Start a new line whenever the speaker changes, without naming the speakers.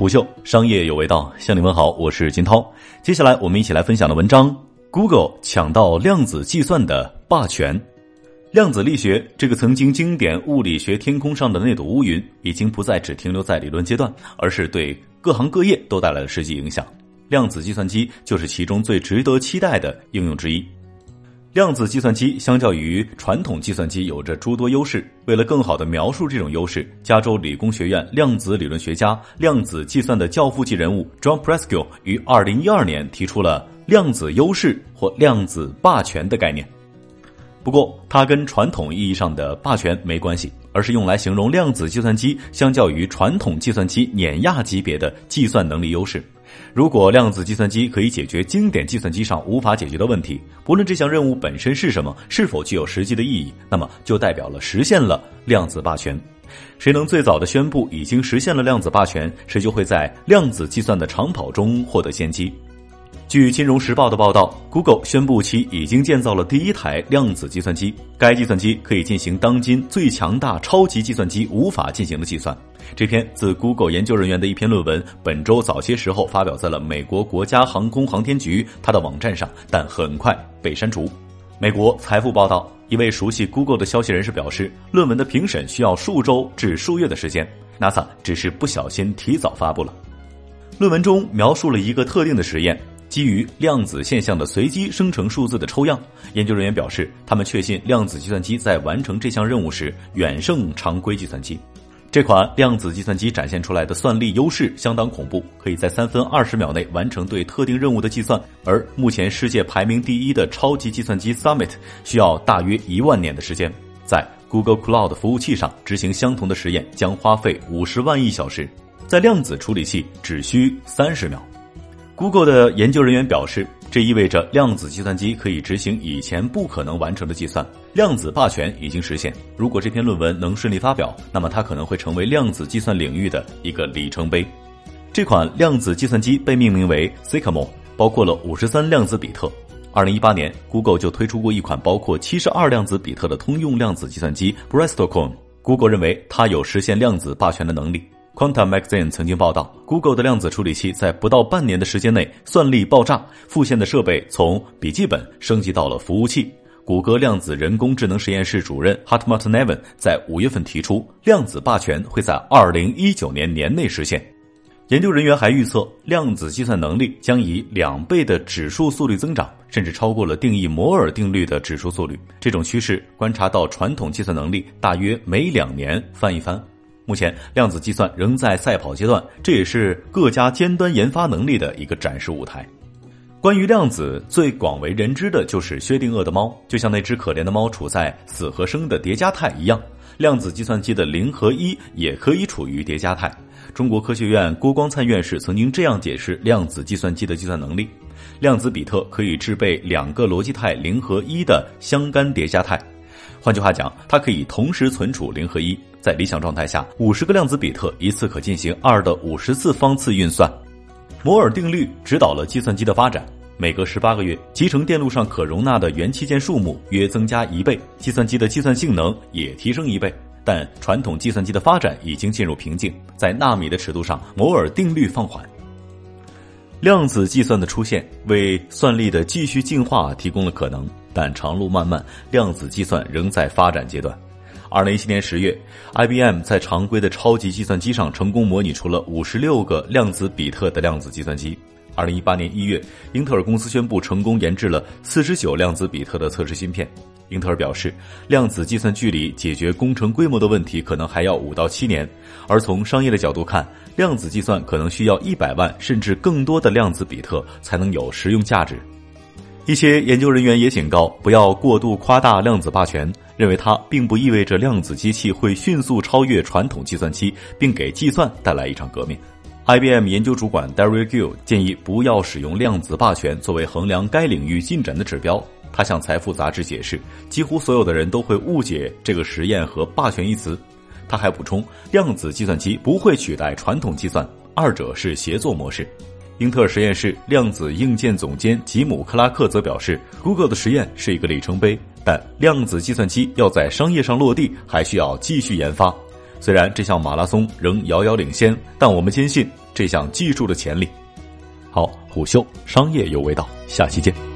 虎嗅商业有味道，向你问好，我是金涛。接下来我们一起来分享的文章：Google 抢到量子计算的霸权。量子力学这个曾经经典物理学天空上的那朵乌云，已经不再只停留在理论阶段，而是对各行各业都带来了实际影响。量子计算机就是其中最值得期待的应用之一。量子计算机相较于传统计算机有着诸多优势。为了更好地描述这种优势，加州理工学院量子理论学家、量子计算的教父级人物 John Preskill 于2012年提出了“量子优势”或“量子霸权”的概念。不过，它跟传统意义上的霸权没关系，而是用来形容量子计算机相较于传统计算机碾压级别的计算能力优势。如果量子计算机可以解决经典计算机上无法解决的问题，不论这项任务本身是什么，是否具有实际的意义，那么就代表了实现了量子霸权。谁能最早的宣布已经实现了量子霸权，谁就会在量子计算的长跑中获得先机。据《金融时报》的报道，Google 宣布其已经建造了第一台量子计算机。该计算机可以进行当今最强大超级计算机无法进行的计算。这篇自 Google 研究人员的一篇论文，本周早些时候发表在了美国国家航空航天局它的网站上，但很快被删除。美国财富报道，一位熟悉 Google 的消息人士表示，论文的评审需要数周至数月的时间。NASA 只是不小心提早发布了。论文中描述了一个特定的实验。基于量子现象的随机生成数字的抽样，研究人员表示，他们确信量子计算机在完成这项任务时远胜常规计算机。这款量子计算机展现出来的算力优势相当恐怖，可以在三分二十秒内完成对特定任务的计算，而目前世界排名第一的超级计算机 Summit 需要大约一万年的时间。在 Google Cloud 服务器上执行相同的实验将花费五十万亿小时，在量子处理器只需三十秒。Google 的研究人员表示，这意味着量子计算机可以执行以前不可能完成的计算，量子霸权已经实现。如果这篇论文能顺利发表，那么它可能会成为量子计算领域的一个里程碑。这款量子计算机被命名为 s y c a m o 包括了五十三量子比特。二零一八年，Google 就推出过一款包括七十二量子比特的通用量子计算机 Brainstorm。Google 认为它有实现量子霸权的能力。Quantum Magazine 曾经报道，Google 的量子处理器在不到半年的时间内算力爆炸，复现的设备从笔记本升级到了服务器。谷歌量子人工智能实验室主任 Hartmut Neven 在五月份提出，量子霸权会在二零一九年年内实现。研究人员还预测，量子计算能力将以两倍的指数速率增长，甚至超过了定义摩尔定律的指数速率。这种趋势观察到传统计算能力大约每两年翻一番。目前，量子计算仍在赛跑阶段，这也是各家尖端研发能力的一个展示舞台。关于量子，最广为人知的就是薛定谔的猫，就像那只可怜的猫处在死和生的叠加态一样。量子计算机的零和一也可以处于叠加态。中国科学院郭光灿院士曾经这样解释量子计算机的计算能力：量子比特可以制备两个逻辑态零和一的相干叠加态。换句话讲，它可以同时存储零和一。在理想状态下，五十个量子比特一次可进行二的五十次方次运算。摩尔定律指导了计算机的发展。每隔十八个月，集成电路上可容纳的元器件数目约增加一倍，计算机的计算性能也提升一倍。但传统计算机的发展已经进入瓶颈，在纳米的尺度上，摩尔定律放缓。量子计算的出现为算力的继续进化提供了可能，但长路漫漫，量子计算仍在发展阶段。二零一七年十月，IBM 在常规的超级计算机上成功模拟出了五十六个量子比特的量子计算机。二零一八年一月，英特尔公司宣布成功研制了四十九量子比特的测试芯片。英特尔表示，量子计算距离解决工程规模的问题可能还要五到七年，而从商业的角度看，量子计算可能需要一百万甚至更多的量子比特才能有实用价值。一些研究人员也警告，不要过度夸大量子霸权，认为它并不意味着量子机器会迅速超越传统计算机，并给计算带来一场革命。IBM 研究主管 Darryl Gill 建议不要使用量子霸权作为衡量该领域进展的指标。他向《财富》杂志解释，几乎所有的人都会误解这个实验和“霸权”一词。他还补充，量子计算机不会取代传统计算，二者是协作模式。英特尔实验室量子硬件总监吉姆·克拉克则表示，Google 的实验是一个里程碑，但量子计算机要在商业上落地，还需要继续研发。虽然这项马拉松仍遥遥领先，但我们坚信这项技术的潜力。好，虎嗅商业有味道，下期见。